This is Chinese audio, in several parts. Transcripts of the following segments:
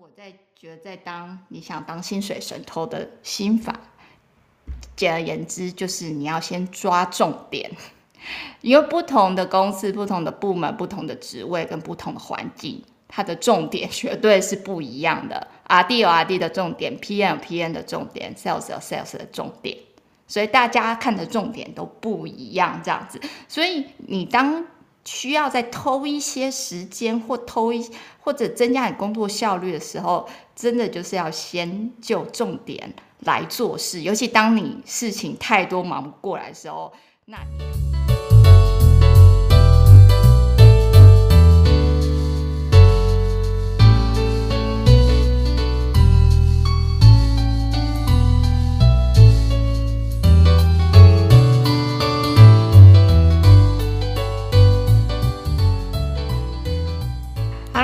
我在觉得在当你想当薪水神偷的心法，简而言之就是你要先抓重点，因为不同的公司、不同的部门、不同的职位跟不同的环境，它的重点绝对是不一样的。RD 有 RD 的重点，PM 有 PM 的重点，Sales 有 Sales 的重点，所以大家看的重点都不一样，这样子。所以你当需要再偷一些时间，或偷一或者增加你工作效率的时候，真的就是要先就重点来做事。尤其当你事情太多忙不过来的时候，那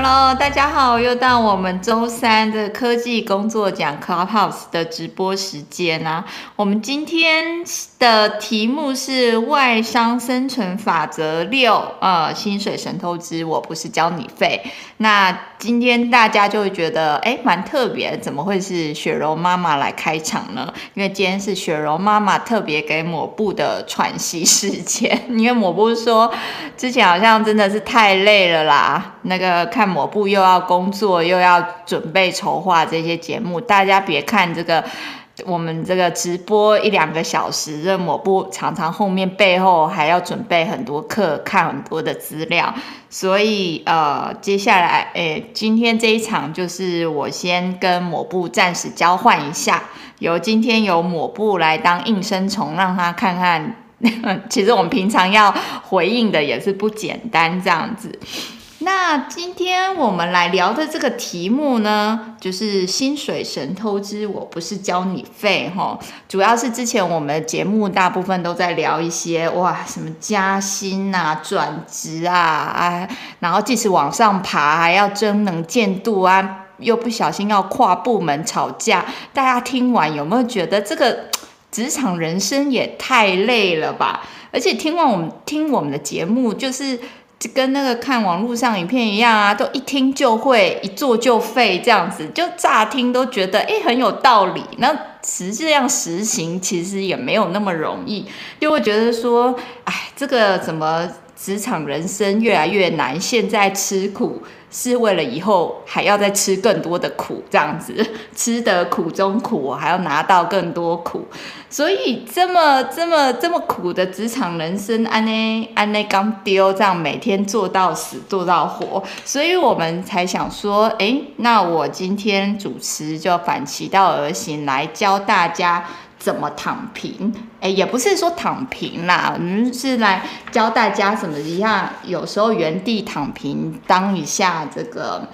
Hello，大家好，又到我们周三的科技工作奖 Clubhouse 的直播时间啦、我们今天的题目是外商生存法则六，呃，薪水神偷之我不是交你废。那今天大家就会觉得，哎，蛮特别，怎么会是雪柔妈妈来开场呢？因为今天是雪柔妈妈特别给抹布的喘息时间，因为抹布说之前好像真的是太累了啦，那个看。抹布又要工作，又要准备筹划这些节目。大家别看这个，我们这个直播一两个小时，这抹布常常后面背后还要准备很多课，看很多的资料。所以呃，接下来诶，今天这一场就是我先跟抹布暂时交换一下，由今天由抹布来当应声虫，让他看看。其实我们平常要回应的也是不简单，这样子。那今天我们来聊的这个题目呢，就是薪水神偷之我不是交你废哈，主要是之前我们的节目大部分都在聊一些哇，什么加薪啊、转职啊，啊，然后即使往上爬还要争能见度啊，又不小心要跨部门吵架，大家听完有没有觉得这个 职场人生也太累了吧？而且听完我们听我们的节目就是。跟那个看网络上影片一样啊，都一听就会，一做就废，这样子，就乍听都觉得诶很有道理。那实际上实行其实也没有那么容易，就会觉得说，哎，这个怎么职场人生越来越难？现在吃苦。是为了以后还要再吃更多的苦，这样子 吃得苦中苦，我还要拿到更多苦，所以这么这么这么苦的职场人生，安内安内刚丢，这样每天做到死做到活，所以我们才想说，诶，那我今天主持就反其道而行，来教大家。怎么躺平？哎，也不是说躺平啦，我们是来教大家什么一样。有时候原地躺平，当一下这个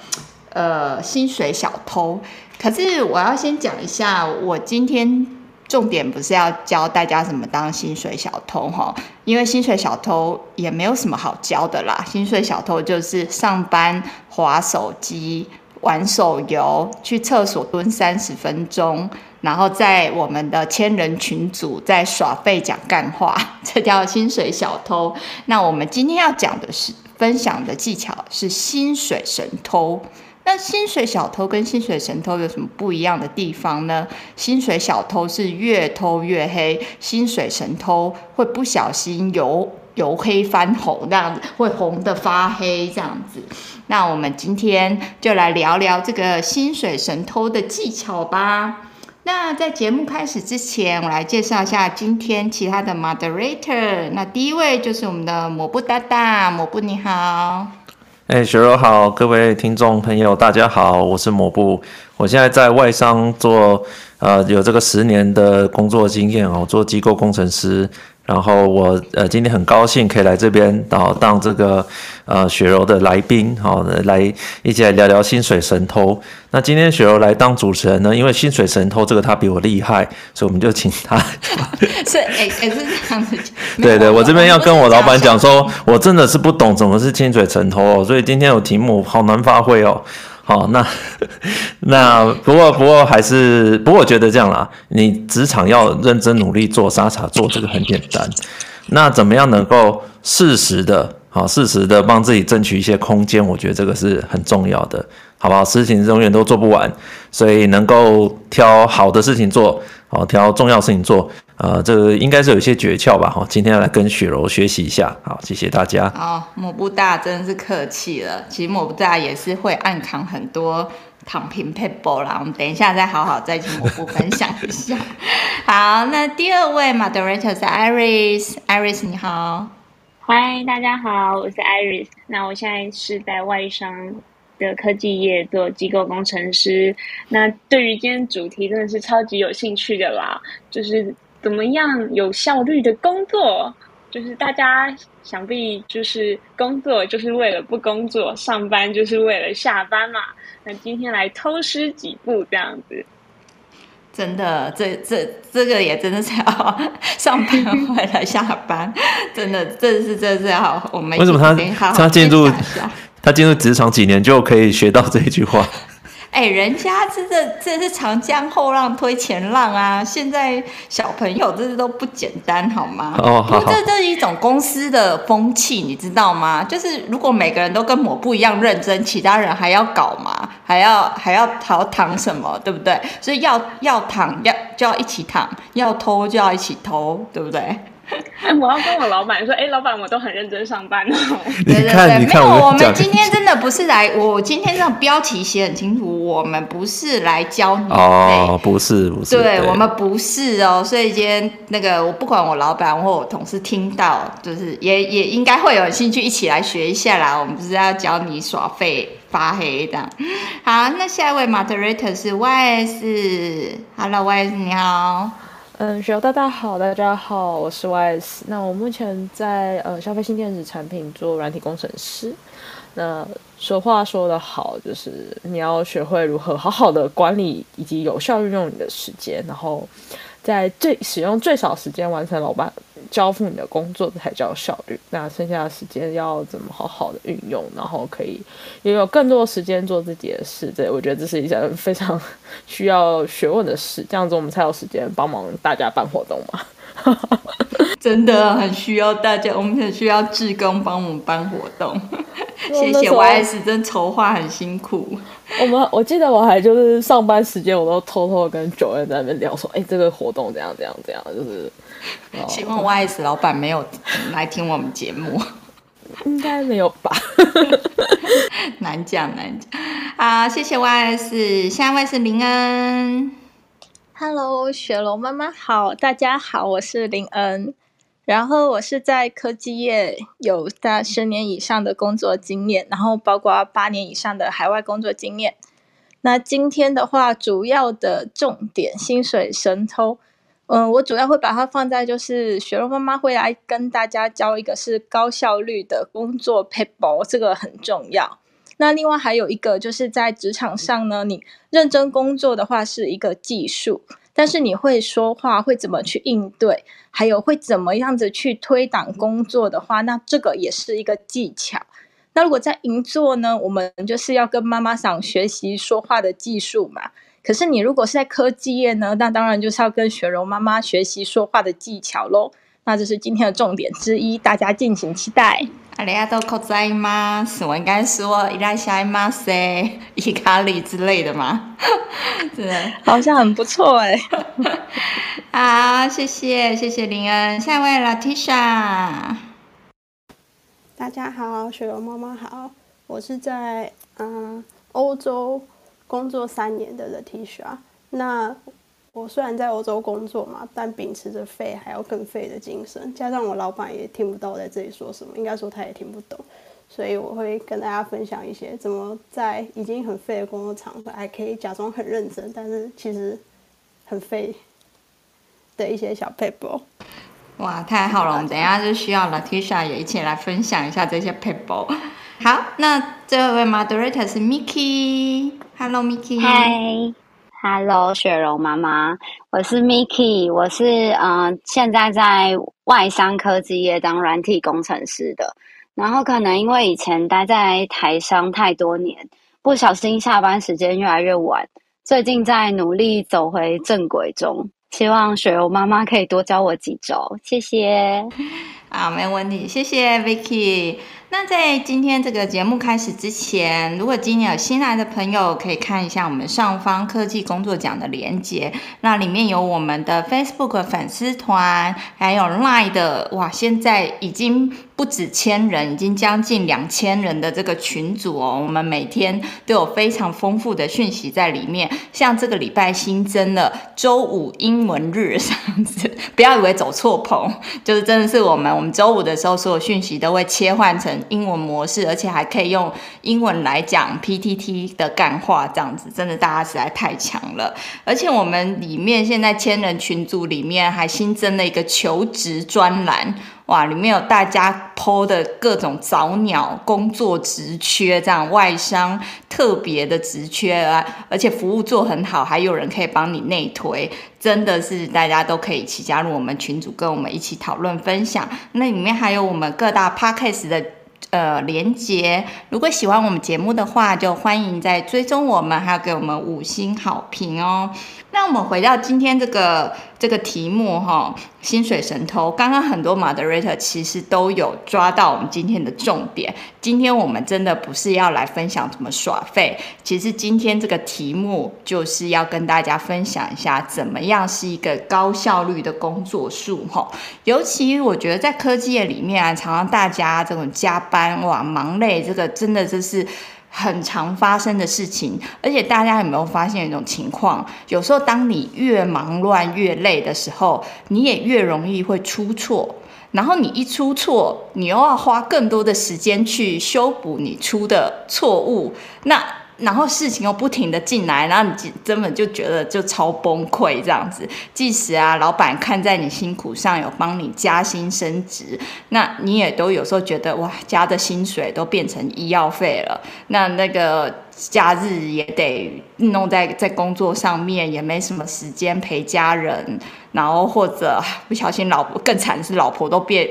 呃薪水小偷。可是我要先讲一下，我今天重点不是要教大家怎么当薪水小偷哈，因为薪水小偷也没有什么好教的啦。薪水小偷就是上班滑手机、玩手游、去厕所蹲三十分钟。然后在我们的千人群组在耍废讲干话，这叫薪水小偷。那我们今天要讲的是分享的技巧是薪水神偷。那薪水小偷跟薪水神偷有什么不一样的地方呢？薪水小偷是越偷越黑，薪水神偷会不小心由由黑翻红这样子，会红得发黑这样子。那我们今天就来聊聊这个薪水神偷的技巧吧。那在节目开始之前，我来介绍一下今天其他的 moderator。那第一位就是我们的抹布大大，抹布你好。哎、雪柔好，各位听众朋友大家好，我是抹布，我现在在外商做，呃，有这个十年的工作经验哦，做机构工程师。然后我呃今天很高兴可以来这边，然后当这个呃雪柔的来宾，好来一起来聊聊薪水神偷。那今天雪柔来当主持人呢，因为薪水神偷这个他比我厉害，所以我们就请他。是哎哎是这样子。对对，我这边要跟我老板讲说，我真的是不懂怎么是薪水神偷哦，所以今天有题目好难发挥哦。好，那那不过不过还是不过我觉得这样啦，你职场要认真努力做沙茶做这个很简单，那怎么样能够适时的好适时的帮自己争取一些空间？我觉得这个是很重要的。好不好？事情永远都做不完，所以能够挑好的事情做，好挑重要事情做，呃，这个应该是有一些诀窍吧。好，今天要来跟雪柔学习一下，好，谢谢大家。哦，抹布大真的是客气了，其实抹布大也是会暗扛很多躺平 people 啦。我们等一下再好好再请抹布分享一下。好，那第二位 moderator 是 Iris，Iris 你好，嗨，大家好，我是 Iris，那我现在是在外商。的科技业做机构工程师，那对于今天主题真的是超级有兴趣的啦，就是怎么样有效率的工作，就是大家想必就是工作就是为了不工作，上班就是为了下班嘛。那今天来偷师几步这样子，真的，这这这个也真的是要上班为了下班，真的，这是这是要我们为什么他他进入？他进入职场几年就可以学到这一句话？哎、欸，人家这这这是长江后浪推前浪啊！现在小朋友这些都不简单，好吗？哦，好，好。这这是一种公司的风气，你知道吗？就是如果每个人都跟我不一样认真，其他人还要搞嘛？还要还要逃躺什么？对不对？所以要要躺要就要一起躺，要偷就要一起偷，对不对？哎，我要跟我老板说，哎，老板，我都很认真上班哦。对对对，没有，我们今天真的不是来，我今天这样标题写很清楚，我们不是来教你。哦，不是，不是。对，对。我们不是哦，所以今天那个，我不管我老板或我同事听到，就是也也应该会有兴趣一起来学一下啦。我们不是。要教你耍废发黑这样。好，那下一位 moderator 是。YS，Hello，YS 你好。嗯，学友大家好，大家好，我是 YS。那我目前在呃消费性电子产品做软体工程师。那说话说得好，就是你要学会如何好好的管理以及有效运用你的时间，然后在最使用最少时间完成老板交付你的工作，才叫效率。那剩下的时间要怎么好好的运用，然后可以也有更多时间做自己的事。这我觉得这是一件非常 需要学问的事。这样子我们才有时间帮忙大家办活动嘛。真的很需要大家，我们很需要志工帮我们办活动。谢谢 YS，真筹划很辛苦。我们我记得我还就是上班时间，我都偷偷跟 Joanne 在那边聊说，哎、欸，这个活动怎样怎样怎样，就是。希望 YS 老板没有来听我们节目，应该没有吧？难 讲难讲。好，谢谢 YS，下一位是林恩。Hello，雪龙妈妈好，大家好，我是林恩。然后我是在科技业有大十年以上的工作经验，然后包括八年以上的海外工作经验。那今天的话，主要的重点薪水神偷，嗯，我主要会把它放在就是雪龙妈妈会来跟大家教一个是高效率的工作 paper，，这个很重要。那另外还有一个就是在职场上呢，你认真工作的话是一个技术，但是你会说话，会怎么去应对，还有会怎么样子去推挡工作的话，那这个也是一个技巧。那如果在银座呢，我们就是要跟妈妈桑学习说话的技术嘛。可是你如果是在科技业呢，那当然就是要跟雪柔妈妈学习说话的技巧喽。那这是今天的重点之一，大家敬请期待。阿里阿多口在吗？我应该说伊拉夏马塞伊卡里之类的吗？对，好像很不错哎。好，谢谢谢谢林恩，下一位 Latisha。大家好，雪柔妈妈好，我是在嗯欧洲工作三年的 Latisha。那我虽然在欧洲工作嘛，但秉持着废还要更废的精神，加上我老板也听不到我在这里说什么，应该说他也听不懂，所以我会跟大家分享一些怎么在已经很废的工作场合还可以假装很认真，但是其实很废的一些小 paper。哇，太好了！我们等一下就需要 Latisha 也一起来分享一下这些 paper。好，那最后一位 Moderator 是 Miki，Hello，Miki。嗨。Hello，雪柔妈妈，我是 Miki，我是嗯、现在在外商科技业当软体工程师的。然后可能因为以前待在台商太多年，不小心下班时间越来越晚。最近在努力走回正轨中，希望雪柔妈妈可以多教我几招，谢谢。好，没问题，谢谢 Vicky。那在今天这个节目开始之前，如果今天有新来的朋友，可以看一下我们上方科技工作奖的连接，那里面有我们的 Facebook 粉丝团，还有 Line 的，哇，现在已经。不止千人，已经将近两千人的这个群组哦，我们每天都有非常丰富的讯息在里面。像这个礼拜新增了周五英文日这样子，不要以为走错棚，就是真的是我们，我们周五的时候所有讯息都会切换成英文模式，而且还可以用英文来讲 PTT 的干话，这样子真的大家实在太强了。而且我们里面现在千人群组里面还新增了一个求职专栏。哇，里面有大家 po 的各种早鸟工作职缺，这样外商特别的职缺啊，而且服务做很好，还有人可以帮你内推，真的是大家都可以一起加入我们群组，跟我们一起讨论分享。那里面还有我们各大 podcast 的呃连接，如果喜欢我们节目的话，就欢迎在追踪我们，还要给我们五星好评哦。那我们回到今天这个这个题目哈，薪水神偷。刚刚很多 moderator 其实都有抓到我们今天的重点。今天我们真的不是要来分享怎么耍废，其实今天这个题目就是要跟大家分享一下，怎么样是一个高效率的工作术哈。尤其我觉得在科技业里面啊，常常大家这种加班哇忙累，这个真的就是。很常发生的事情，而且大家有没有发现一种情况？有时候当你越忙乱越累的时候，你也越容易会出错。然后你一出错，你又要花更多的时间去修补你出的错误。那然后事情又不停的进来，然后你根本就觉得就超崩溃这样子。即使啊，老板看在你辛苦上有帮你加薪升职，那你也都有时候觉得哇，加的薪水都变成医药费了。那那个假日也得弄在在工作上面，也没什么时间陪家人。然后或者不小心老婆更惨的是老婆都变。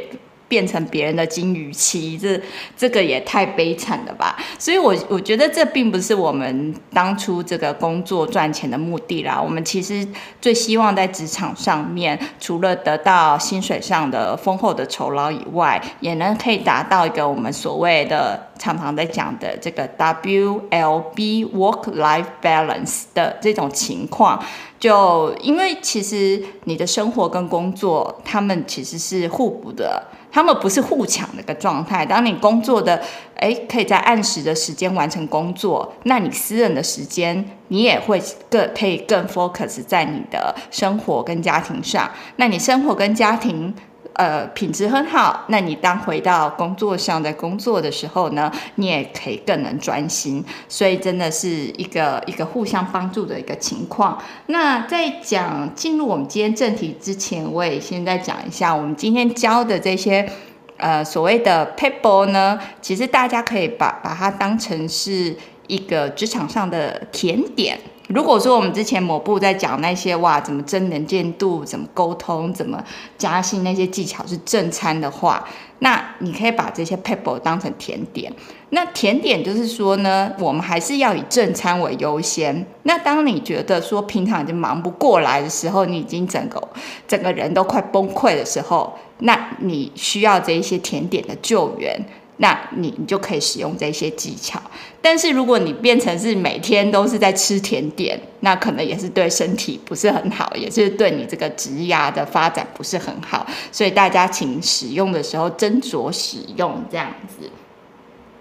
变成别人的金鱼妻，这这个也太悲惨了吧！所以我，我觉得这并不是我们当初这个工作赚钱的目的啦。我们其实最希望在职场上面，除了得到薪水上的丰厚的酬劳以外，也能可以达到一个我们所谓的常常在讲的这个 WLB Work Life Balance 的这种情况。就因为其实你的生活跟工作，他们其实是互补的。他们不是互抢的一个状态。当你工作的，哎，可以在按时的时间完成工作，那你私人的时间，你也会更可以更 focus 在你的生活跟家庭上。那你生活跟家庭。呃，品质很好。那你当回到工作上在工作的时候呢，你也可以更能专心。所以真的是一个一个互相帮助的一个情况。那在讲进入我们今天正题之前，我也先再讲一下我们今天教的这些呃所谓的 people 呢，其实大家可以把把它当成是一个职场上的甜点。如果说我们之前某部在讲那些哇，怎么增能见度，怎么沟通，怎么加薪那些技巧是正餐的话，那你可以把这些 people 当成甜点。那甜点就是说呢，我们还是要以正餐为优先。那当你觉得说平常已经忙不过来的时候，你已经整个整个人都快崩溃的时候，那你需要这一些甜点的救援。那你你就可以使用这些技巧，但是如果你变成是每天都是在吃甜点，那可能也是对身体不是很好，也是对你这个职涯的发展不是很好，所以大家请使用的时候斟酌使用这样子。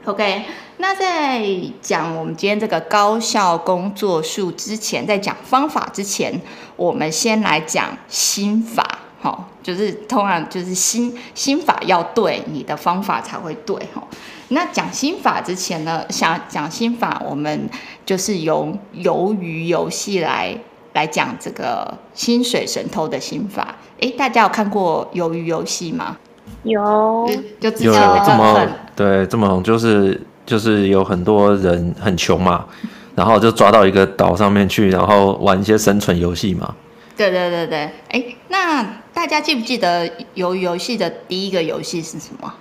OK，那在讲我们今天这个高效工作术之前，在讲方法之前，我们先来讲心法。好，就是通常就是心心法要对，你的方法才会对哈。那讲心法之前呢，想讲心法，我们就是由鱿鱼游戏来来讲这个薪水神偷的心法。诶，大家有看过鱿鱼游戏吗？有，就之前有这么对这么就是就是有很多人很穷嘛，然后就抓到一个岛上面去，然后玩一些生存游戏嘛。对对对对，哎，那大家记不记得鱿鱼游戏的第一个游戏是什么？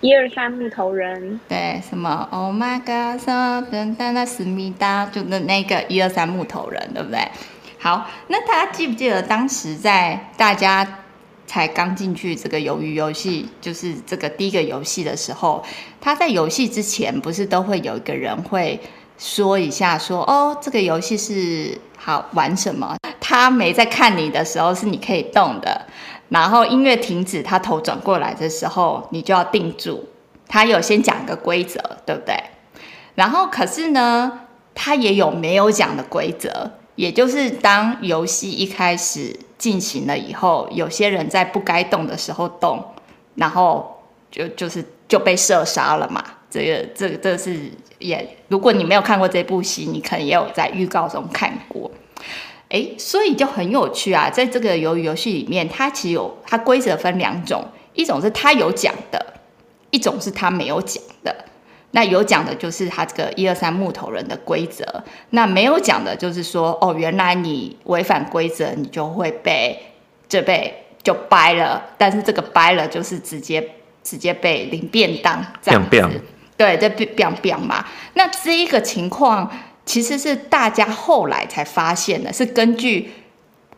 一二三木头人。对，什么？Oh my God！噔噔，那思密达，就那那个一二三木头人，对不对？好，那大家记不记得当时在大家才刚进去这个鱿鱼游戏，就是这个第一个游戏的时候，他在游戏之前不是都会有一个人会说一下说，哦，这个游戏是好玩什么？他没在看你的时候是你可以动的，然后音乐停止，他头转过来的时候，你就要定住。他有先讲个规则，对不对？然后可是呢，他也有没有讲的规则。也就是当游戏一开始进行了以后，有些人在不该动的时候动，然后就就是就被射杀了嘛。这个这个这是也，如果你没有看过这部戏，你可能也有在预告中看过。哎，所以就很有趣啊，在这个鱿鱼游戏里面，它其实有它规则分两种，一种是它有讲的，一种是它没有讲的。那有讲的就是他这个一二三木头人的规则，那没有讲的就是说，哦，原来你违反规则，你就会被这被就掰了，但是这个掰了就是直接直接被领便当这样子，对，这表表嘛。那这一个情况其实是大家后来才发现的，是根据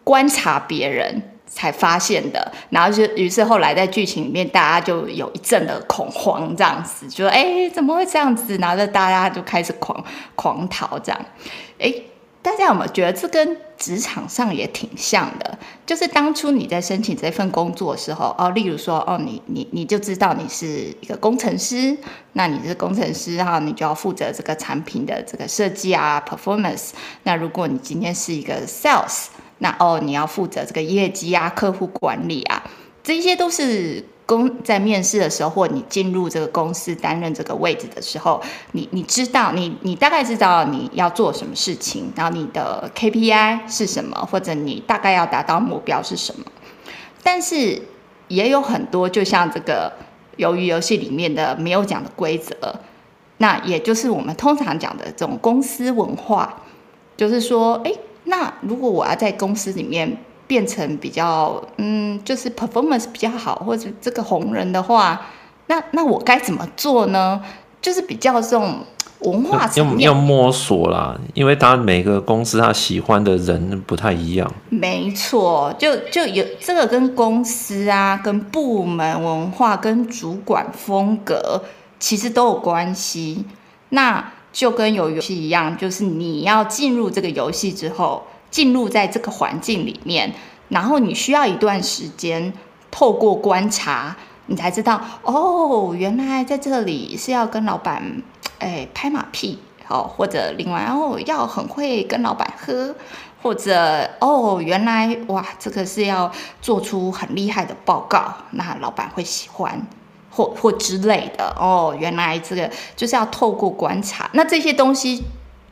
观察别人。才发现的，然后就于是后来在剧情里面，大家就有一阵的恐慌，这样子，就说：“哎，怎么会这样子？”然后大家就开始狂狂逃，这样。哎，大家有没有觉得这跟职场上也挺像的？就是当初你在申请这份工作的时候，哦，例如说，哦，你你你就知道你是一个工程师，那你是工程师哈，你就要负责这个产品的这个设计啊，performance。那如果你今天是一个 sales。那哦，你要负责这个业绩啊、客户管理啊，这些都是公在面试的时候，或你进入这个公司担任这个位置的时候，你你知道，你你大概知道你要做什么事情，然后你的 KPI 是什么，或者你大概要达到目标是什么。但是也有很多，就像这个鱿鱼游戏里面的没有讲的规则，那也就是我们通常讲的这种公司文化，就是说，哎。那如果我要在公司里面变成比较嗯，就是 performance 比较好，或者这个红人的话，那那我该怎么做呢？就是比较这种文化层面要要摸索啦，因为他每个公司他喜欢的人不太一样。没错，就就有这个跟公司啊、跟部门文化、跟主管风格其实都有关系。那。就跟有游戏一样，就是你要进入这个游戏之后，进入在这个环境里面，然后你需要一段时间透过观察，你才知道哦，原来在这里是要跟老板哎拍马屁，哦，或者另外哦要很会跟老板喝，或者哦原来哇这个是要做出很厉害的报告，那老板会喜欢。或 或之类的哦，原来这个就是要透过观察。那这些东西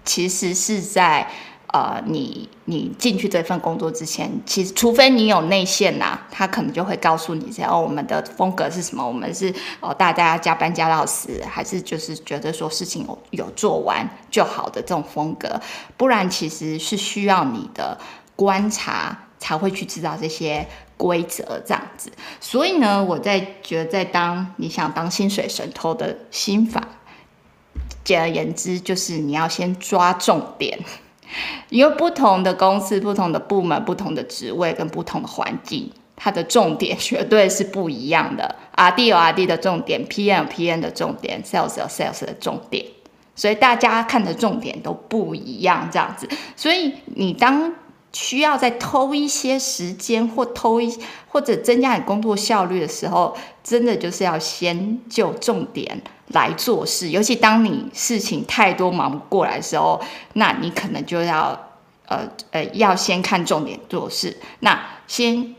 其实是在呃，你你进去这份工作之前，其实除非你有内线呐、他可能就会告诉你这哦，我们的风格是什么？我们是哦，大家加班加到死，还是就是觉得说事情有有做完就好的这种风格？不然其实是需要你的观察才会去知道这些。规则这样子，所以呢，我在觉得，在当你想当薪水神偷的心法，简而言之，就是你要先抓重点，因为不同的公司、不同的部门、不同的职位跟不同的环境，它的重点 绝对是不一样的。RD 有 RD 的重点，PM 有 PM 的重点，Sales 有 Sales 的重点，所以大家看的重点都不一样，这样子。所以你当需要再偷一些时间，或偷一或者增加你工作效率的时候，真的就是要先就重点来做事。尤其当你事情太多忙不过来的时候，那你可能就要呃呃要先看重点做事。那先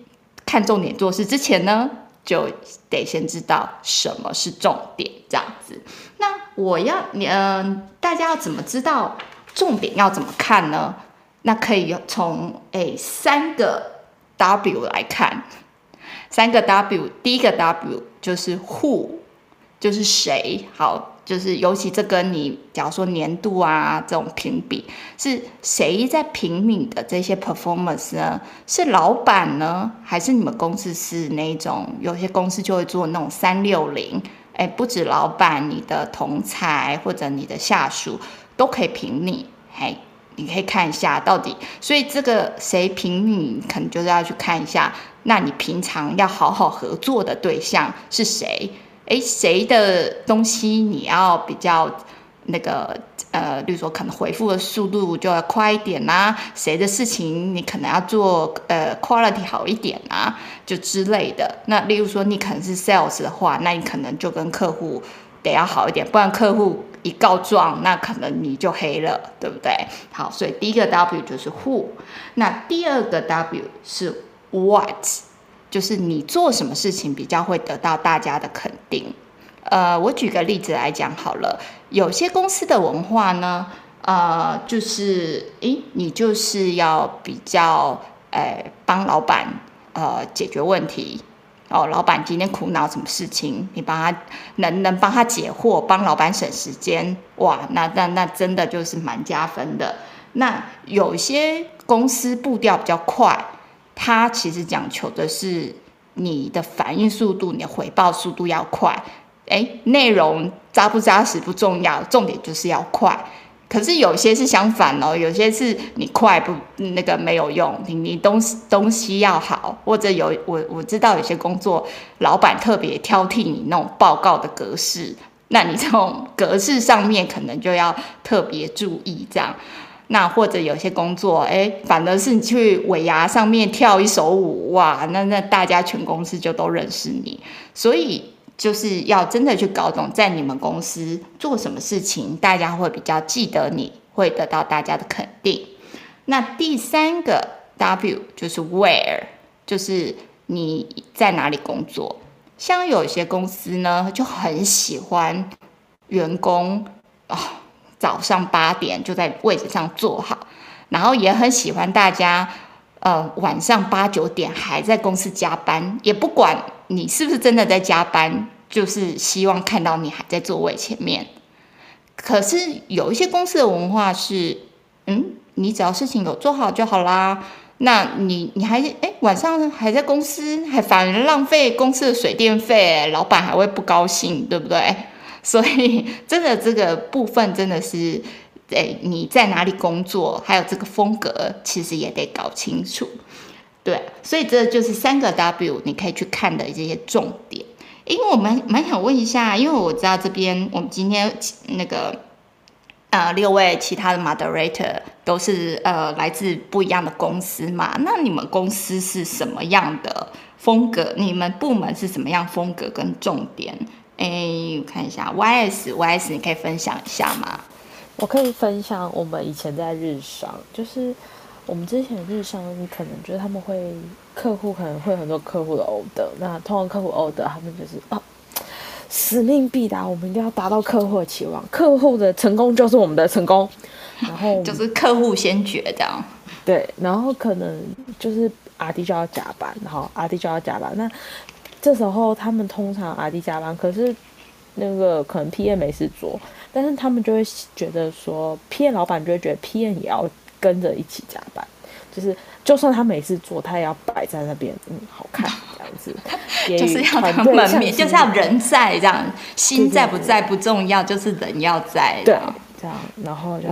看重点做事之前呢，就得先知道什么是重点，这样子。那我要你嗯、大家要怎么知道重点要怎么看呢？那可以从诶三个 W 来看，三个 W，第一个 W 就是 Who，就是谁，好，就是尤其这跟你假如说年度啊这种评比，是谁在评你的这些 performance 呢？是老板呢，还是你们公司是那种有些公司就会做那种三六零，诶，不止老板，你的同才或者你的下属都可以评你，嘿。你可以看一下到底，所以这个谁评你，可能就是要去看一下那你平常要好好合作的对象是谁？诶，谁的东西你要比较那个呃，例如说可能回复的速度就要快一点啊，谁的事情你可能要做呃 quality 好一点啊，就之类的。那例如说你可能是 sales 的话，那你可能就跟客户得要好一点，不然客户一告状，那可能你就黑了，对不对？好，所以第一个 W 就是 Who，那第二个 W 是 What，就是你做什么事情比较会得到大家的肯定。呃，我举个例子来讲好了，有些公司的文化呢，呃，就是，诶，你就是要比较，呃，帮老板，呃，解决问题。哦，老板今天苦恼什么事情，你帮他能能帮他解惑，帮老板省时间，哇，那那那真的就是蛮加分的。那有些公司步调比较快，它其实讲求的是你的反应速度，你的回报速度要快。哎，内容扎不扎实不重要，重点就是要快。可是有些是相反哦，有些是你快不那个没有用，你你东西东西要好，或者有我我知道有些工作老板特别挑剔你那种报告的格式，那你这种格式上面可能就要特别注意这样。那或者有些工作，哎，反而是你去尾牙上面跳一首舞，哇，那那大家全公司就都认识你，所以。就是要真的去搞懂，在你们公司做什么事情，大家会比较记得你，会得到大家的肯定。那第三个 W 就是 Where，就是你在哪里工作。像有些公司呢，就很喜欢员工、哦，早上八点就在位置上坐好，然后也很喜欢大家呃晚上八九点还在公司加班，也不管。你是不是真的在加班？就是希望看到你还在座位前面。可是有一些公司的文化是，嗯，你只要事情有做好就好啦。那你你还哎晚上还在公司，还反而浪费公司的水电费，老板还会不高兴，对不对？所以真的这个部分真的是，哎，你在哪里工作，还有这个风格，其实也得搞清楚。对，所以这就是三个 W，你可以去看的这些重点。因为我们蛮想问一下，因为我知道这边我们今天那个呃六位其他的 moderator 都是呃来自不一样的公司嘛，那你们公司是什么样的风格？你们部门是什么样风格跟重点？哎，我看一下 YS，YS 你可以分享一下吗？我可以分享我们以前在日商，就是。我们之前日商，你可能觉得他们会客户可能会很多客户的 order，那通常客户 order 他们就是啊，使命必达，我们一定要达到客户的期望，客户的成功就是我们的成功，然后 就是客户先决这样。对，然后可能就是阿弟就要加班，然后阿弟就要加班，那这时候他们通常阿弟加班，可是那个可能 PM 没事做，但是他们就会觉得说，P N 老板就会觉得 P N 也要。跟着一起加班，就是就算他每次做，他也要摆在那边，嗯，好看 这样子，就是要他门面，就是要人在这样，心在不在不重要，就是人要在，对，这样，然后就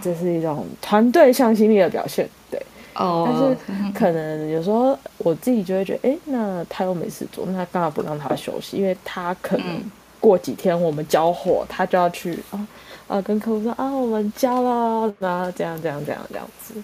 这是一种团队向心力的表现，对，哦，但是可能有时候我自己就会觉得，哎，那他又没事做，那干嘛不让他休息？因为他可能过几天我们交货，他就要去啊。啊，跟客户说啊，我们交了，然后这样这样这样这样子，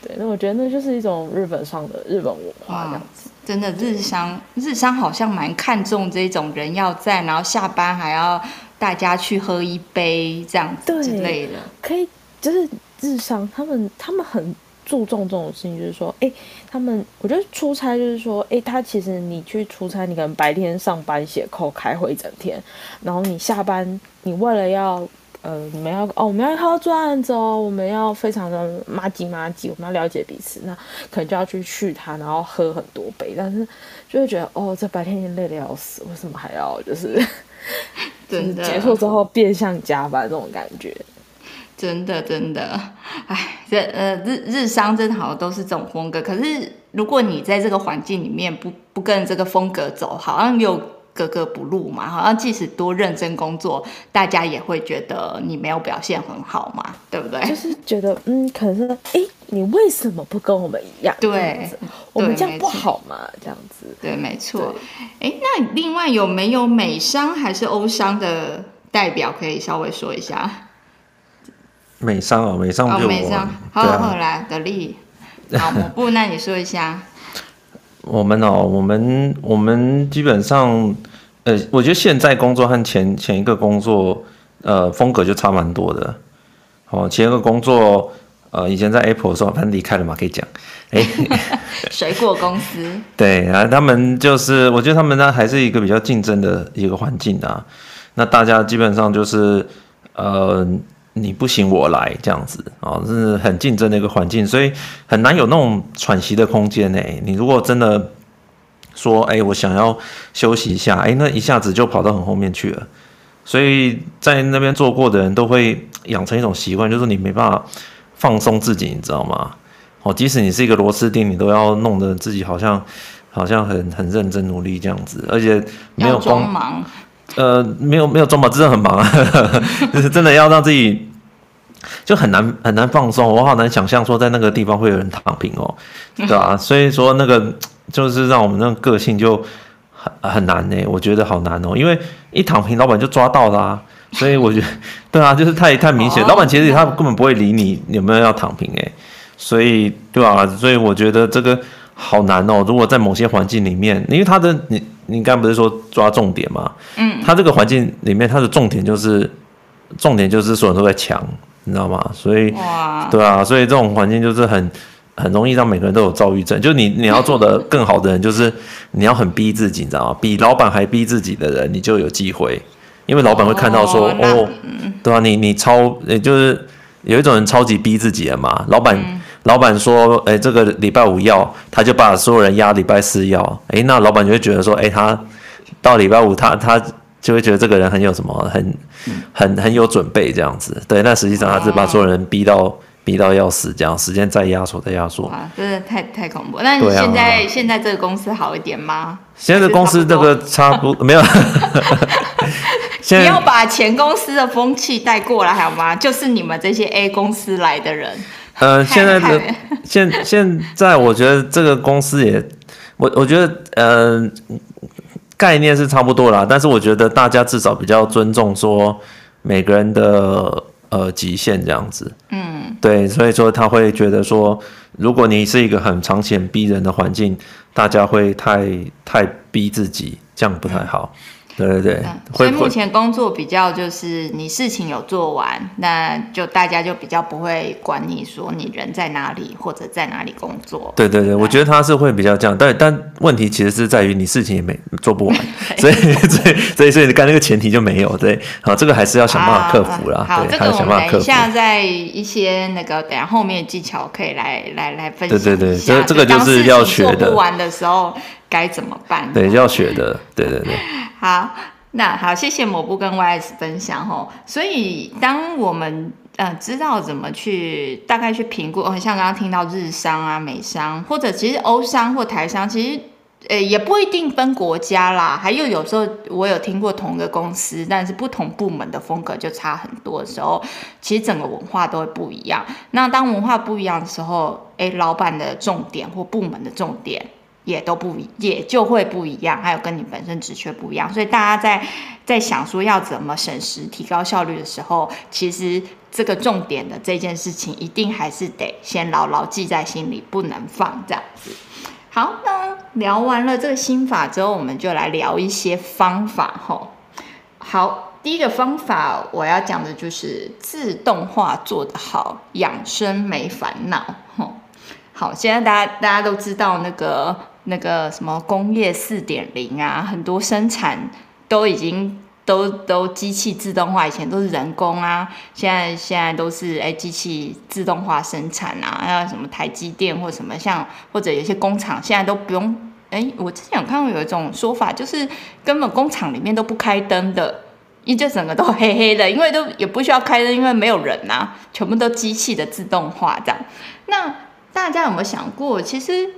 对，那我觉得那就是一种日本上的日本文化这样子。真的，日商日商好像蛮看重这种人要在，然后下班还要大家去喝一杯这样子之类的。可以，就是日商他们他们很注重这种事情，就是说，哎，他们我觉得出差就是说，哎，他其实你去出差，你可能白天上班写扣开会一整天，然后你下班，你为了要。呃，你们要哦，我们要好好做案子哦，我们要非常的麻吉麻吉，我们要了解彼此，那可能就要去续他，然后喝很多杯，但是就会觉得哦，这白天已经累得要死，为什么还要就是，就是结束之后变相加班这种感觉，真的真的，哎，这呃日日商真的好像都是这种风格，可是如果你在这个环境里面不不跟这个风格走，好像又格格不入嘛，好像即使多认真工作，大家也会觉得你没有表现很好嘛，对不对？就是觉得，嗯，可能是，哎，你为什么不跟我们一样？对，我们这样不好嘛？这样子，对，没错。哎，那另外有没有美商还是欧商的代表可以稍微说一下？美商哦，美商就、哦、美商，好好，好来，得力，好，抹布，那你说一下。我们哦，我们我们基本上，呃，我觉得现在工作和前前一个工作，呃，风格就差蛮多的。哦，前一个工作，呃，以前在 Apple 的时候，反正离开了嘛，可以讲。哎，水果公司。对然后，他们就是，我觉得他们呢还是一个比较竞争的一个环境啊。那大家基本上就是，呃。你不行，我来这样子啊，是很竞争的一个环境，所以很难有那种喘息的空间呢。你如果真的说，哎，我想要休息一下，哎，那一下子就跑到很后面去了。所以在那边做过的人都会养成一种习惯，就是你没办法放松自己，你知道吗？哦，即使你是一个螺丝钉，你都要弄得自己好像好像很很认真努力这样子，而且没有光忙。呃，没有没有这么真的很忙啊，就是真的要让自己就很难很难放松，我好难想象说在那个地方会有人躺平哦，对吧、啊？所以说那个就是让我们那个个性就很很难呢，我觉得好难哦，因为一躺平，老板就抓到啦、啊，所以我觉得 对啊，就是太太明显，老板其实他根本不会理你有没有要躺平哎，所以对吧、啊？所以我觉得这个好难哦，如果在某些环境里面，因为他的你。你刚不是说抓重点吗？嗯，他这个环境里面，他的重点就是重点就是所有人都在抢，你知道吗？所以，哇对啊，所以这种环境就是很很容易让每个人都有躁郁症。就你你要做的更好的人，就是你要很逼自己，你知道吗？比老板还逼自己的人，你就有机会，因为老板会看到说，哦，哦对啊，你你超，也就是有一种人超级逼自己的嘛，老板。嗯老板说：“哎，这个礼拜五要，他就把所有人压礼拜四要。哎，那老板就会觉得说，哎，他到礼拜五他，他他就会觉得这个人很有什么，很很很有准备这样子。对，那实际上他是把所有人逼到、哦、逼到要死，这样时间再压缩再压缩。哇，真的太太恐怖。那你现在、啊、现在这个公司好一点吗？现在的公司这个差不多 没有。你要把前公司的风气带过来好吗？就是你们这些 A 公司来的人。”呃，现在的现现在，我觉得这个公司也，我我觉得呃，概念是差不多啦，但是我觉得大家至少比较尊重说每个人的呃极限这样子，嗯，对，所以说他会觉得说，如果你是一个很长期逼人的环境，大家会太太逼自己，这样不太好。嗯对对对，嗯、所以目前工作比较就是你事情有做完，那就大家就比较不会管你说你人在哪里或者在哪里工作。对对对，我觉得他是会比较这样，但但问题其实是在于你事情也没做不完，所以所以所以所以你刚那个前提就没有对，好，这个还是要想办法克服啦。好，对这个我们等一下在一些那个等下后面的技巧可以来来来分享。对对对，这这个就是要学的。做不完的时候。该怎么办？对，要学的，对对对。好，那好，谢谢抹布跟 YS 分享哦。所以，当我们呃知道怎么去大概去评估，哦，像刚刚听到日商啊、美商，或者其实欧商或台商，其实呃也不一定分国家啦。还有有时候我有听过同一个公司，但是不同部门的风格就差很多的时候，其实整个文化都会不一样。那当文化不一样的时候，哎，老板的重点或部门的重点。也都不也就会不一样，还有跟你本身职缺不一样，所以大家在在想说要怎么省时提高效率的时候，其实这个重点的这件事情一定还是得先牢牢记在心里，不能放这样子。好，那聊完了这个心法之后，我们就来聊一些方法吼。好，第一个方法我要讲的就是自动化做得好，养生没烦恼吼。好，现在大家大家都知道那个。那个什么工业四点零啊，很多生产都已经都都机器自动化，以前都是人工啊，现在现在都是哎机器自动化生产啊，还有什么台积电或什么像或者有些工厂现在都不用哎，我之前有看过有一种说法，就是根本工厂里面都不开灯的，因为就整个都黑黑的，因为都也不需要开灯，因为没有人呐、啊，全部都机器的自动化这样。那大家有没有想过，其实？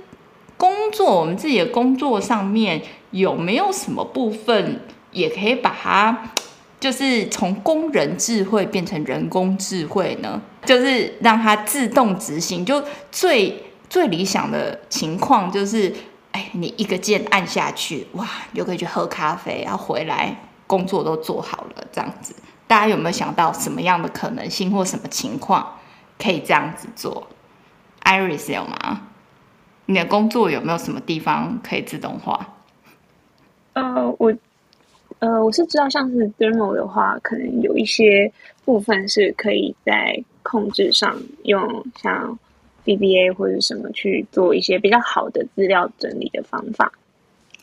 工作，我们自己的工作上面有没有什么部分也可以把它，就是从工人智慧变成人工智慧呢？就是让它自动执行。就最最理想的情况就是，哎，你一个键按下去，哇，就可以去喝咖啡，然后回来工作都做好了，这样子。大家有没有想到什么样的可能性或什么情况可以这样子做？Iris 有吗？你的工作有没有什么地方可以自动化？呃，我呃我是知道，像是 thermal 的话，可能有一些部分是可以在控制上用像 VBA 或者什么去做一些比较好的资料整理的方法。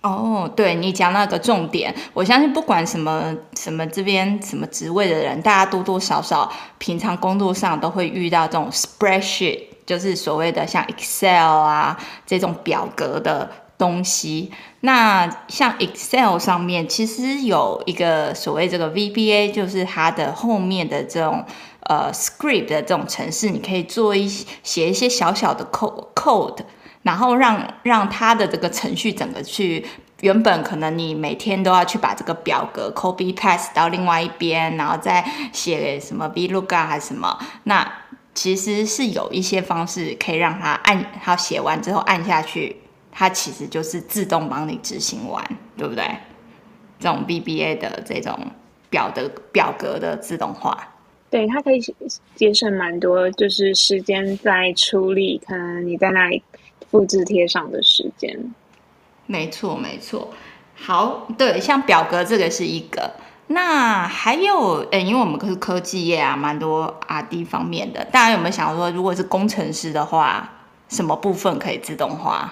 哦，对，你讲那个重点，我相信不管什么什么这边什么职位的人，大家多多少少平常工作上都会遇到这种 spreadsheet，就是所谓的像 Excel 啊这种表格的东西。那像 Excel 上面其实有一个所谓这个 VBA，就是它的后面的这种呃 script 的这种程式，你可以做一写一些小小的 code code。然后让让它的这个程序整个去，原本可能你每天都要去把这个表格 copy paste 到另外一边，然后再写什么 VLOOKUP 还是什么，那其实是有一些方式可以让他按，他写完之后按下去，它其实就是自动帮你执行完，对不对？这种 BBA 的这种表的表格的自动化，对，它可以节省蛮多，就是时间在处理，可能你在那里。复制贴上的时间，没错没错。好，对，像表格这个是一个。那还有，诶，因为我们是科技业啊，蛮多 R&D 方面的。大家有没有想说，如果是工程师的话，什么部分可以自动化？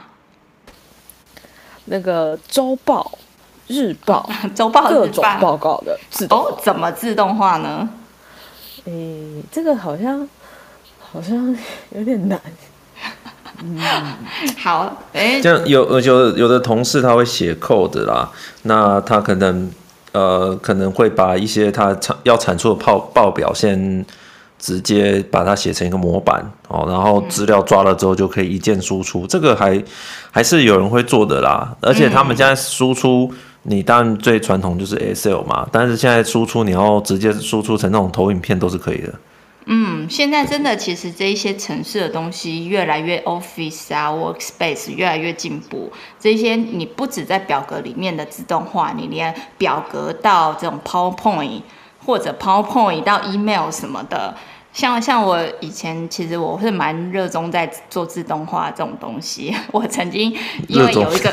那个周报、日报、周报各种报告的自动哦，怎么自动化呢？诶，这个好像好像有点难。嗯，好，哎，这样有有有的同事他会写 code 啦，那他可能呃可能会把一些它产要产出的报报表先直接把它写成一个模板哦，然后资料抓了之后就可以一键输出，这个还还是有人会做的啦，而且他们现在输出，你当然最传统就是 Excel 嘛，但是现在输出你要直接输出成那种投影片都是可以的。嗯，现在真的其实这一些城市的东西越来越 Office 啊，Workspace 越来越进步。这些你不止在表格里面的自动化，你连表格到这种 PowerPoint 或者 PowerPoint 到 Email 什么的，像像我以前其实我是蛮热衷在做自动化这种东西。我曾经因为有一个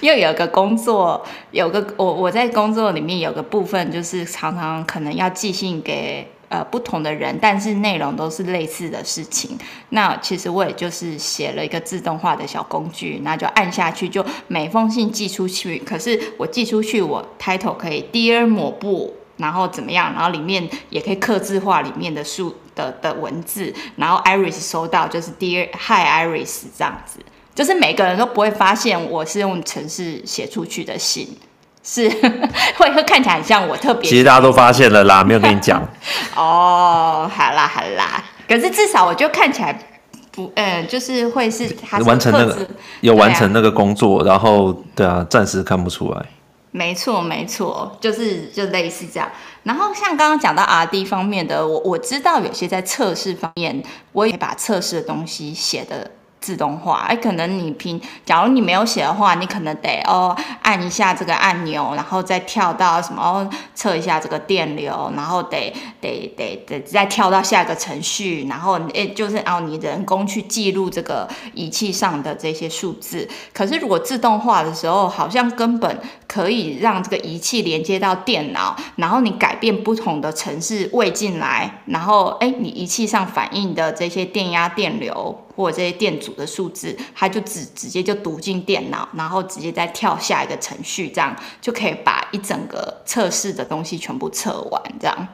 因为 有一个工作，有个我我在工作里面有个部分就是常常可能要寄信给。呃，不同的人，但是内容都是类似的事情。那其实我也就是写了一个自动化的小工具，那就按下去，就每封信寄出去。可是我寄出去，我 title 可以 Dear 抹布，然后怎么样？然后里面也可以刻字化里面的数的的文字。然后 Iris 收到就是 Dear Hi Iris 这样子，就是每个人都不会发现我是用程式写出去的信。是 会会看起来很像我特别，其实大家都发现了啦，没有跟你讲。哦，好啦好啦，可是至少我就看起来不，嗯，就是会是他是完成那个有完成那个工作，啊、然后对啊，暂时看不出来。没错没错，就是就类似这样。然后像刚刚讲到 R&D 方面的，我我知道有些在测试方面，我也把测试的东西写的。自动化，哎，可能你平，假如你没有写的话，你可能得哦按一下这个按钮，然后再跳到什么哦测一下这个电流，然后得得得得再跳到下一个程序，然后哎就是哦你人工去记录这个仪器上的这些数字。可是如果自动化的时候，好像根本可以让这个仪器连接到电脑，然后你改变不同的程式喂进来，然后哎你仪器上反映的这些电压、电流。或者这些电阻的数字，它就直直接就读进电脑，然后直接再跳下一个程序，这样就可以把一整个测试的东西全部测完。这样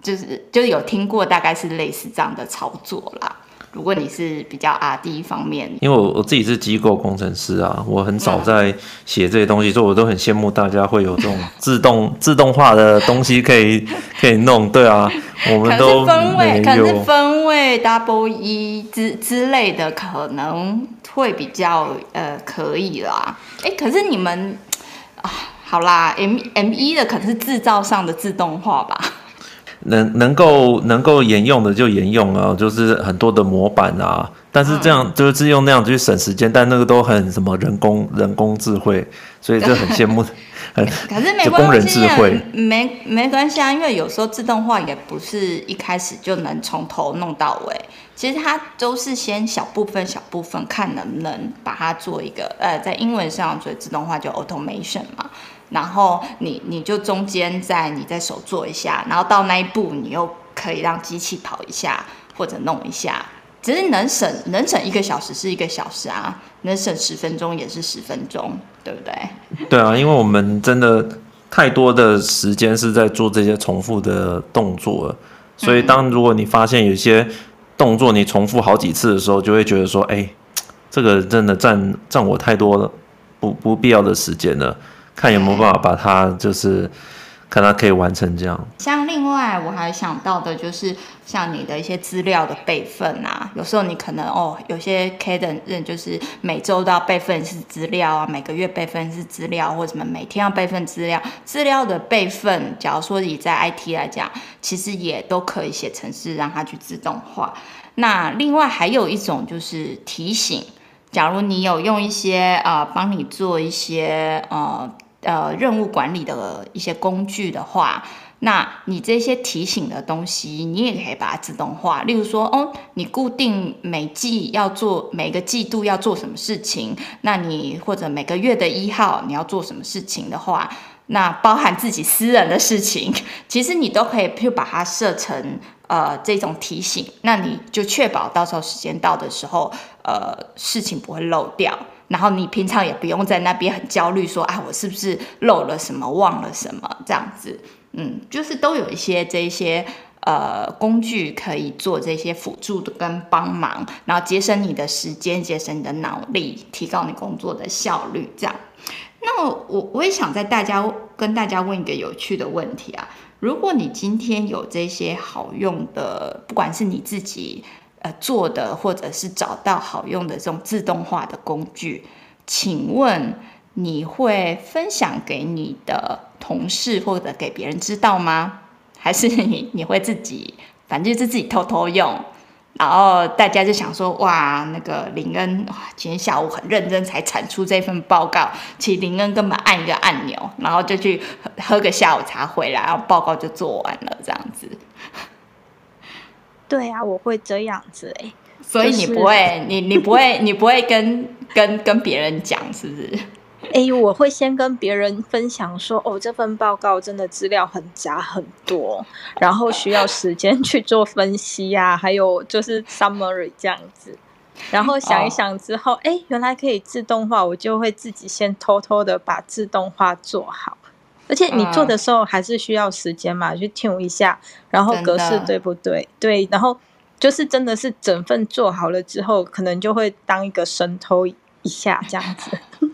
就是就有听过，大概是类似这样的操作啦。如果你是比较 R&D 方面，因为我我自己是机构工程师啊，我很少在写这些东西，所以我都很羡慕大家会有这种自动 自动化的东西可以 可以弄。对啊，我们都分位，可是分位 double E 之之类的可能会比较呃可以啦。哎，可是你们啊，好啦，M M 一的可能是制造上的自动化吧。能能够能够沿用的就沿用啊，就是很多的模板啊，但是这样、嗯、就是用那样去省时间，但那个都很什么人工人工智慧，所以就很羡慕。很可是没关系，工人智慧没没关系啊，因为有时候自动化也不是一开始就能从头弄到尾，其实它都是先小部分小部分看能不能把它做一个呃，在英文上所以自动化就 automation 嘛。然后你你就中间在你在手做一下，然后到那一步你又可以让机器跑一下或者弄一下，只是能省能省一个小时是一个小时啊，能省十分钟也是十分钟，对不对？对啊，因为我们真的太多的时间是在做这些重复的动作了，所以当如果你发现有些动作你重复好几次的时候，就会觉得说，哎，这个真的占占我太多了不不必要的时间了。看有没有办法把它，就是看它可以完成这样。像另外我还想到的就是，像你的一些资料的备份啊，有时候你可能哦，有些 cadence 就是每周都要备份是资料啊，每个月备份是资料，或者什么每天要备份资料。资料的备份，假如说你在 IT 来讲，其实也都可以写程式让它去自动化。那另外还有一种就是提醒，假如你有用一些呃，帮你做一些呃。呃，任务管理的一些工具的话，那你这些提醒的东西，你也可以把它自动化。例如说，哦，你固定每季要做每个季度要做什么事情，那你或者每个月的一号你要做什么事情的话，那包含自己私人的事情，其实你都可以就把它设成呃这种提醒，那你就确保到时候时间到的时候，呃，事情不会漏掉。然后你平常也不用在那边很焦虑，说啊，我是不是漏了什么，忘了什么这样子？嗯，就是都有一些这些呃工具可以做这些辅助的跟帮忙，然后节省你的时间，节省你的脑力，提高你工作的效率。这样，那我我也想在大家跟大家问一个有趣的问题啊，如果你今天有这些好用的，不管是你自己。呃，做的或者是找到好用的这种自动化的工具，请问你会分享给你的同事或者给别人知道吗？还是你你会自己，反正就是自己偷偷用，然后大家就想说，哇，那个林恩，哇，今天下午很认真才产出这份报告，其实林恩根本按一个按钮，然后就去喝，喝个下午茶回来，然后报告就做完了，这样子。对啊，我会这样子哎，所以你不会，你你不会，你不会跟跟跟别人讲，是不是？哎，我会先跟别人分享说，哦，这份报告真的资料很杂很多，然后需要时间去做分析呀、啊，还有就是 summary 这样子，然后想一想之后，哎、哦，原来可以自动化，我就会自己先偷偷的把自动化做好。而且你做的时候还是需要时间嘛，嗯、去 tune 一下，然后格式对不对？对，然后就是真的是整份做好了之后，可能就会当一个神偷一下这样子，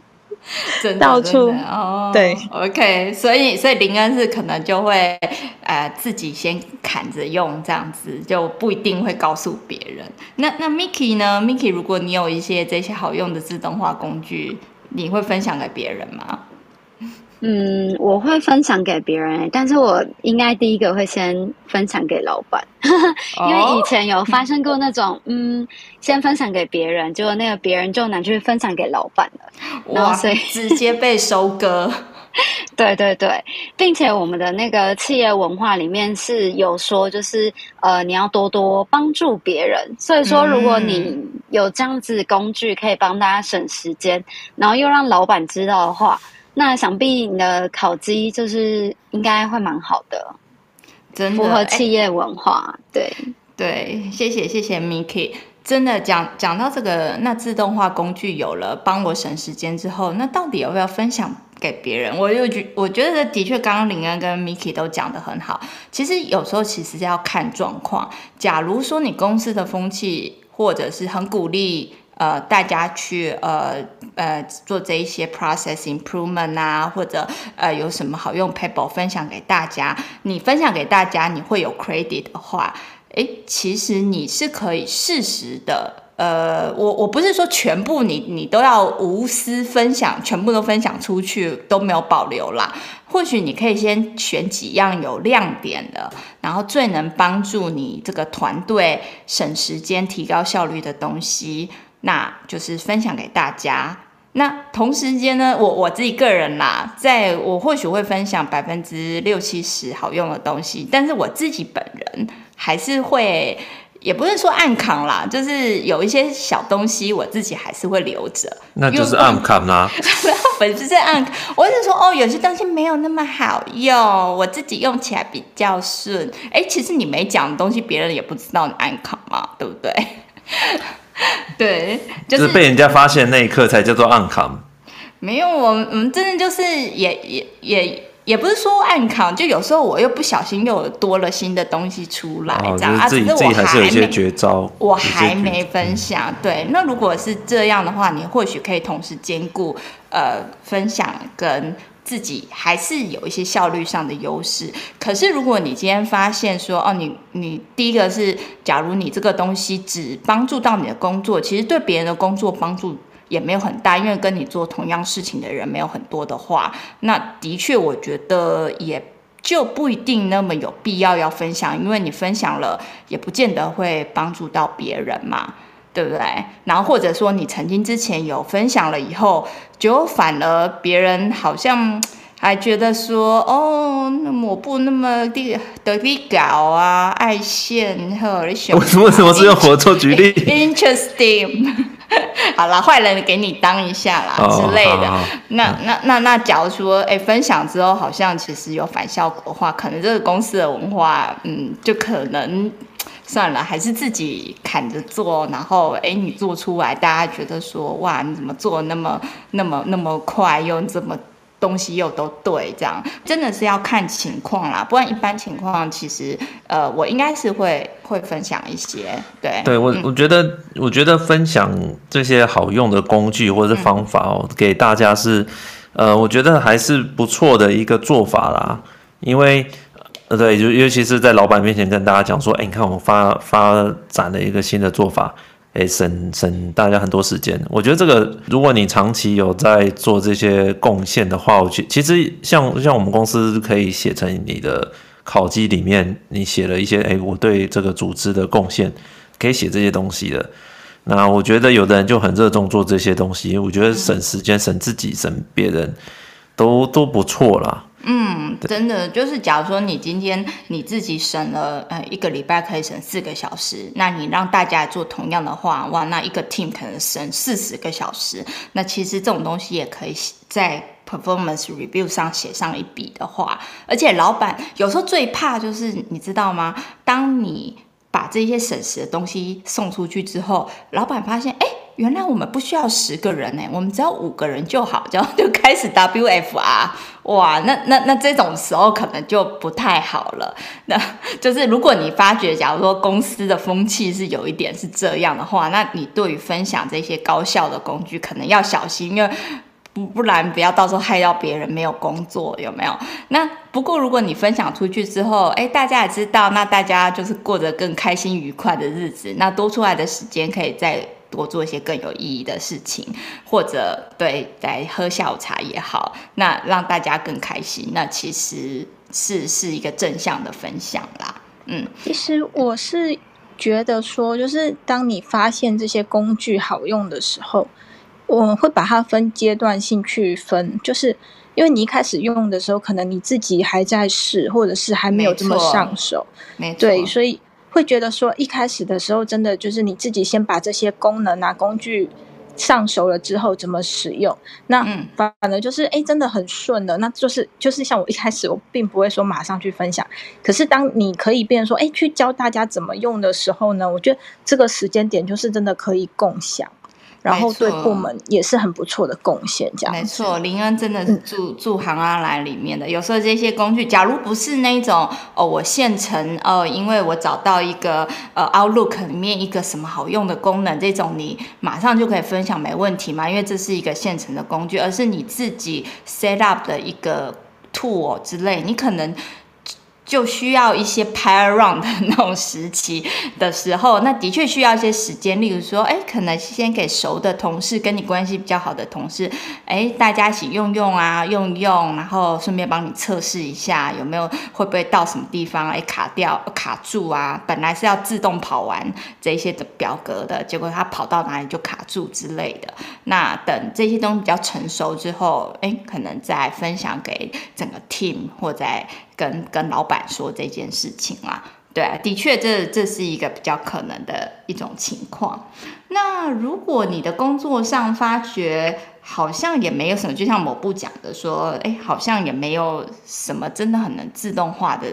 真的到处哦。对，OK，所以所以林恩是可能就会呃自己先砍着用这样子，就不一定会告诉别人。那那 Mickey 呢？Mickey，如果你有一些这些好用的自动化工具，你会分享给别人吗？嗯，我会分享给别人，但是我应该第一个会先分享给老板，因为以前有发生过那种，哦、嗯，先分享给别人，结果那个别人就拿去分享给老板了，哇然后所以 直接被收割。对对对，并且我们的那个企业文化里面是有说，就是呃，你要多多帮助别人。所以说，如果你有这样子工具可以帮大家省时间，然后又让老板知道的话。那想必你的烤鸡就是应该会蛮好的，真的符合企业文化。欸、对对，谢谢谢谢 Miki。真的讲讲到这个，那自动化工具有了帮我省时间之后，那到底要不要分享给别人？我又觉我觉得的确，刚刚林恩跟 Miki 都讲得很好。其实有时候其实要看状况。假如说你公司的风气或者是很鼓励。呃，大家去呃呃做这一些 process improvement 啊，或者呃有什么好用 paper 分享给大家，你分享给大家，你会有 credit 的话，诶，其实你是可以适时的呃，我我不是说全部你你都要无私分享，全部都分享出去都没有保留啦。或许你可以先选几样有亮点的，然后最能帮助你这个团队省时间、提高效率的东西，那就是分享给大家。那同时间呢，我我自己个人啦，在我或许会分享百分之六七十好用的东西，但是我自己本人还是会。也不是说暗扛啦，就是有一些小东西我自己还是会留着。那就是暗扛啦。不是暗扛，我是说哦，有些东西没有那么好用，我自己用起来比较顺。哎，其实你没讲的东西，别人也不知道你暗扛嘛，对不对？对，就是、就是被人家发现那一刻才叫做暗扛。没有，我们我们真的就是也也也。也不是说暗扛，就有时候我又不小心又多了新的东西出来，这样啊，只是我还是有一些绝招，我还没分享。对，那如果是这样的话，你或许可以同时兼顾呃分享跟自己还是有一些效率上的优势。可是如果你今天发现说哦，你你第一个是，假如你这个东西只帮助到你的工作，其实对别人的工作帮助。也没有很大，因为跟你做同样事情的人没有很多的话，那的确我觉得也就不一定那么有必要要分享，因为你分享了也不见得会帮助到别人嘛，对不对？然后或者说你曾经之前有分享了以后，就反而别人好像还觉得说，哦，那抹布那么的得力搞啊，爱线和你什么？为什么是用火做举例？Interesting。好了，坏人给你当一下啦、oh, 之类的。那那那那，假如说，哎、欸，分享之后好像其实有反效果的话，可能这个公司的文化，嗯，就可能算了，还是自己砍着做。然后，哎、欸，你做出来，大家觉得说，哇，你怎么做那么那么那么快，又这么。东西又都对，这样真的是要看情况啦，不然一般情况其实，呃，我应该是会会分享一些，对，对我、嗯、我觉得我觉得分享这些好用的工具或者是方法哦，嗯、给大家是，呃，我觉得还是不错的一个做法啦，因为，对，就尤其是在老板面前跟大家讲说，哎，你看我发发展了一个新的做法。诶，省省大家很多时间。我觉得这个，如果你长期有在做这些贡献的话，我觉其实像像我们公司可以写成你的考绩里面，你写了一些，诶，我对这个组织的贡献，可以写这些东西的。那我觉得有的人就很热衷做这些东西，我觉得省时间、省自己、省别人都都不错啦。嗯，真的就是，假如说你今天你自己省了，呃，一个礼拜可以省四个小时，那你让大家做同样的话，哇，那一个 team 可能省四十个小时，那其实这种东西也可以在 performance review 上写上一笔的话，而且老板有时候最怕就是你知道吗？当你把这些省时的东西送出去之后，老板发现，哎。原来我们不需要十个人呢，我们只要五个人就好，这样就开始 WFR，哇，那那那这种时候可能就不太好了。那就是如果你发觉，假如说公司的风气是有一点是这样的话，那你对于分享这些高效的工具，可能要小心，因为不不然不要到时候害到别人没有工作，有没有？那不过如果你分享出去之后，哎，大家也知道，那大家就是过得更开心愉快的日子，那多出来的时间可以再。多做一些更有意义的事情，或者对来喝下午茶也好，那让大家更开心，那其实是是一个正向的分享啦。嗯，其实我是觉得说，就是当你发现这些工具好用的时候，我会把它分阶段性去分，就是因为你一开始用的时候，可能你自己还在试，或者是还没有这么上手，没错，对，所以。会觉得说，一开始的时候，真的就是你自己先把这些功能啊、工具上手了之后，怎么使用，那反而就是哎，真的很顺的。那就是就是像我一开始，我并不会说马上去分享，可是当你可以变成说，哎，去教大家怎么用的时候呢，我觉得这个时间点就是真的可以共享。然后对部门也是很不错的贡献，这样没错。林恩真的是住住行阿来里面的，有时候这些工具，假如不是那种哦，我现成哦，因为我找到一个呃 Outlook 里面一个什么好用的功能，这种你马上就可以分享，没问题嘛，因为这是一个现成的工具，而是你自己 set up 的一个 tool 之类，你可能。就需要一些 pair round 的那种时期的时候，那的确需要一些时间。例如说，哎，可能先给熟的同事，跟你关系比较好的同事，哎，大家一起用用啊，用用，然后顺便帮你测试一下有没有会不会到什么地方哎卡掉卡住啊？本来是要自动跑完这些的表格的，结果它跑到哪里就卡住之类的。那等这些东西比较成熟之后，哎，可能再分享给整个 team 或者跟跟老板说这件事情啦，对，的确这这是一个比较可能的一种情况。那如果你的工作上发觉好像也没有什么，就像某部讲的说，哎，好像也没有什么真的很能自动化的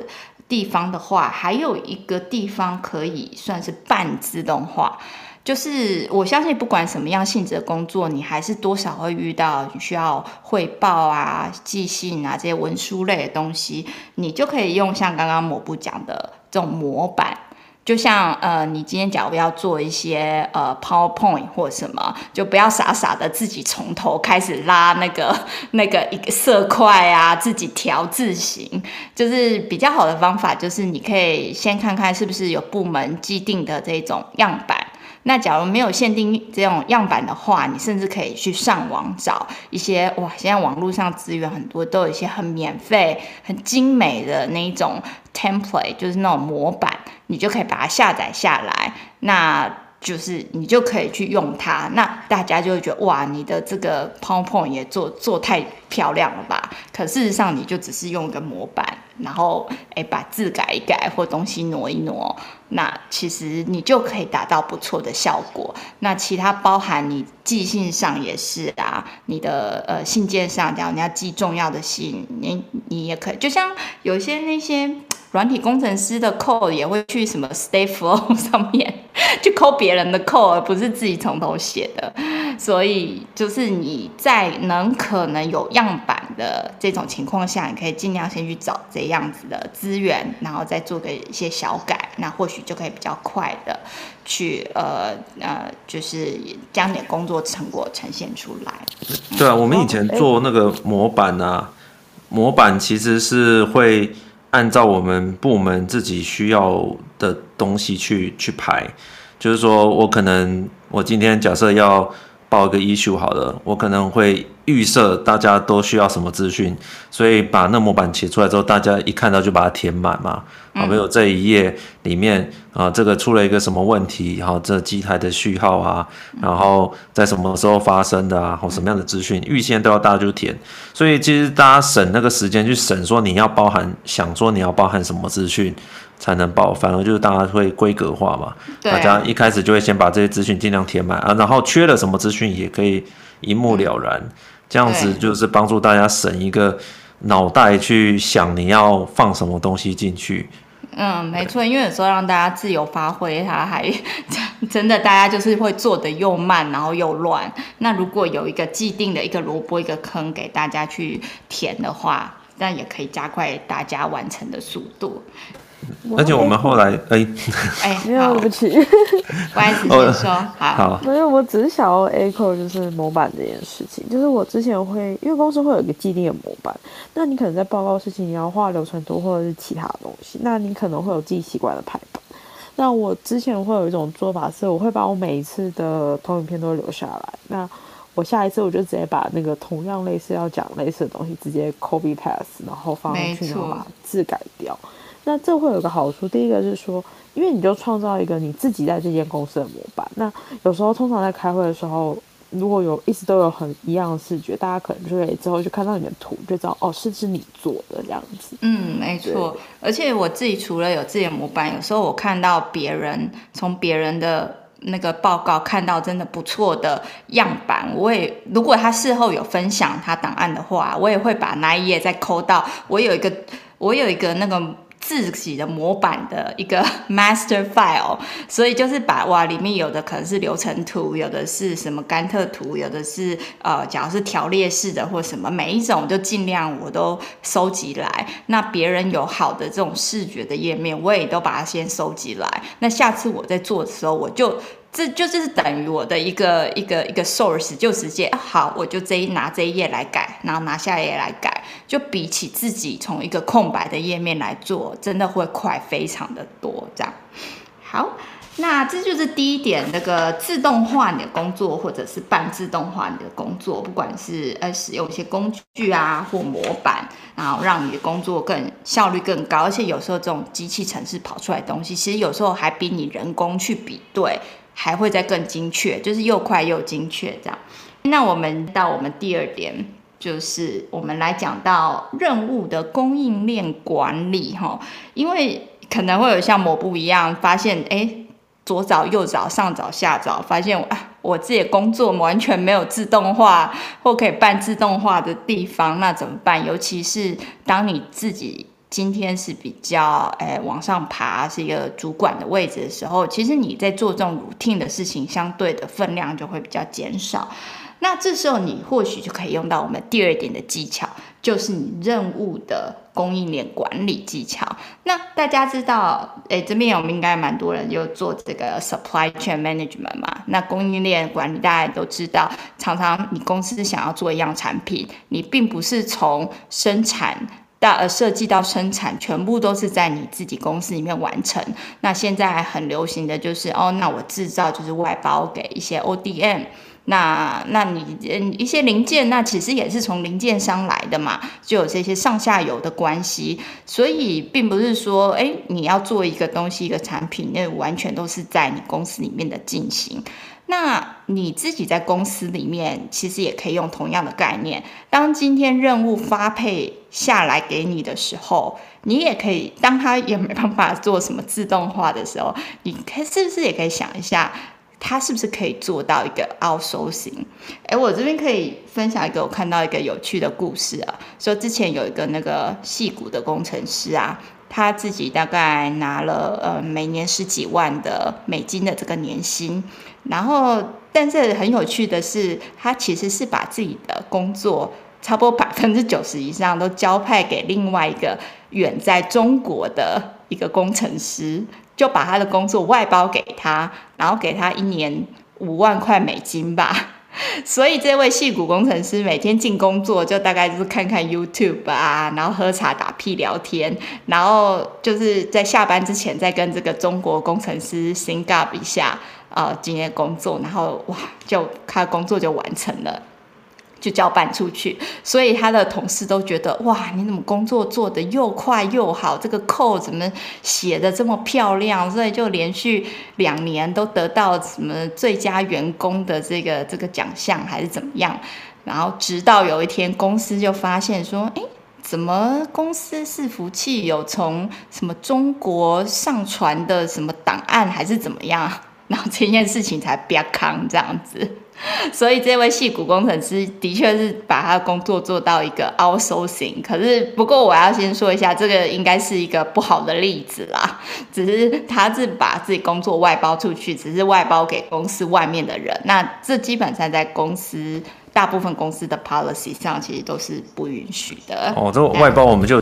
地方的话，还有一个地方可以算是半自动化。就是我相信，不管什么样性质的工作，你还是多少会遇到你需要汇报啊、寄信啊这些文书类的东西，你就可以用像刚刚某部讲的这种模板，就像呃，你今天假如要做一些呃 PowerPoint 或什么，就不要傻傻的自己从头开始拉那个那个一个色块啊，自己调字型，就是比较好的方法，就是你可以先看看是不是有部门既定的这种样板。那假如没有限定这种样板的话，你甚至可以去上网找一些哇，现在网络上资源很多，都有一些很免费、很精美的那一种 template，就是那种模板，你就可以把它下载下来。那就是你就可以去用它，那大家就会觉得哇，你的这个 PowerPoint 也做做太漂亮了吧？可事实上，你就只是用一个模板，然后哎把字改一改或东西挪一挪，那其实你就可以达到不错的效果。那其他包含你寄信上也是啊，你的呃信件上，假如你要寄重要的信，你你也可以，就像有些那些。软体工程师的 code 也会去什么 StayFlow 上面 去抠别人的 code，而不是自己从头写的。所以就是你在能可能有样板的这种情况下，你可以尽量先去找这样子的资源，然后再做个一些小改，那或许就可以比较快的去呃呃，就是将你的工作成果呈现出来。对啊，我们以前做那个模板啊，模板其实是会。按照我们部门自己需要的东西去去排，就是说我可能我今天假设要报一个 issue 好了，我可能会预设大家都需要什么资讯，所以把那模板写出来之后，大家一看到就把它填满嘛。好，比如这一页里面啊，这个出了一个什么问题，然后这机台的序号啊，然后在什么时候发生的啊，或什么样的资讯，预先都要大家就填。所以其实大家省那个时间去省，说你要包含，想说你要包含什么资讯才能报，反而就是大家会规格化嘛。大家一开始就会先把这些资讯尽量填满啊，然后缺了什么资讯也可以一目了然，这样子就是帮助大家省一个脑袋去想你要放什么东西进去。嗯，没错，因为有时候让大家自由发挥，他还 真的大家就是会做的又慢，然后又乱。那如果有一个既定的一个萝卜一个坑给大家去填的话，那也可以加快大家完成的速度。而且我们后来，哎，哎，没有，对不起，不好意思，先说好。没有，我只是想要 echo 就是模板这件事情，就是我之前会，因为公司会有一个既定的模板，那你可能在报告事情，你要画流程图或者是其他的东西，那你可能会有自己习惯的排版。那我之前会有一种做法是，我会把我每一次的投影片都留下来，那我下一次我就直接把那个同样类似要讲类似的东西直接 copy paste，然后放上去，然后把字改掉。那这会有一个好处，第一个是说，因为你就创造一个你自己在这间公司的模板。那有时候通常在开会的时候，如果有一直都有很一样的视觉，大家可能就会之后就看到你的图，就知道哦，是是你做的这样子。嗯，没错。而且我自己除了有自己的模板，有时候我看到别人从别人的那个报告看到真的不错的样板，我也如果他事后有分享他档案的话，我也会把那一页再抠到我有一个我有一个那个。自己的模板的一个 master file，所以就是把哇，里面有的可能是流程图，有的是什么甘特图，有的是呃，假如是条列式的或什么，每一种就尽量我都收集来。那别人有好的这种视觉的页面，我也都把它先收集来。那下次我在做的时候，我就。这就是等于我的一个一个一个 source，就直接好，我就这一拿这一页来改，然后拿下一页来改，就比起自己从一个空白的页面来做，真的会快非常的多。这样，好。那这就是第一点，那个自动化你的工作，或者是半自动化你的工作，不管是呃使用一些工具啊或模板，然后让你的工作更效率更高，而且有时候这种机器程式跑出来的东西，其实有时候还比你人工去比对还会再更精确，就是又快又精确这样。那我们到我们第二点，就是我们来讲到任务的供应链管理哈，因为可能会有像抹布一样发现哎。左找右找，上找下找，发现我我自己的工作完全没有自动化或可以半自动化的地方，那怎么办？尤其是当你自己今天是比较诶、往上爬，是一个主管的位置的时候，其实你在做这种 routine 的事情，相对的分量就会比较减少。那这时候你或许就可以用到我们第二点的技巧，就是你任务的供应链管理技巧。那大家知道，诶，这边我们应该蛮多人就做这个 supply chain management 嘛。那供应链管理大家都知道，常常你公司想要做一样产品，你并不是从生产到呃设计到生产，全部都是在你自己公司里面完成。那现在很流行的就是，哦，那我制造就是外包给一些 ODM。那，那你嗯一些零件，那其实也是从零件商来的嘛，就有这些上下游的关系，所以并不是说，哎，你要做一个东西一个产品，那完全都是在你公司里面的进行。那你自己在公司里面，其实也可以用同样的概念。当今天任务发配下来给你的时候，你也可以，当他也没办法做什么自动化的时候，你是不是也可以想一下？他是不是可以做到一个奥数型哎，我这边可以分享一个我看到一个有趣的故事啊，说之前有一个那个戏骨的工程师啊，他自己大概拿了呃每年十几万的美金的这个年薪，然后但是很有趣的是，他其实是把自己的工作差不多百分之九十以上都交派给另外一个远在中国的一个工程师。就把他的工作外包给他，然后给他一年五万块美金吧。所以这位戏骨工程师每天进工作就大概就是看看 YouTube 啊，然后喝茶打屁聊天，然后就是在下班之前再跟这个中国工程师 sync up 一下、呃，今天工作，然后哇，就他工作就完成了。就交办出去，所以他的同事都觉得哇，你怎么工作做得又快又好？这个 code 怎么写得这么漂亮？所以就连续两年都得到什么最佳员工的这个这个奖项，还是怎么样？然后直到有一天，公司就发现说，诶，怎么公司伺服器有从什么中国上传的什么档案，还是怎么样？然后这件事情才别康这样子。所以这位戏骨工程师的确是把他的工作做到一个 outsourcing，可是不过我要先说一下，这个应该是一个不好的例子啦。只是他是把自己工作外包出去，只是外包给公司外面的人。那这基本上在公司大部分公司的 policy 上其实都是不允许的。哦，这外包我们就。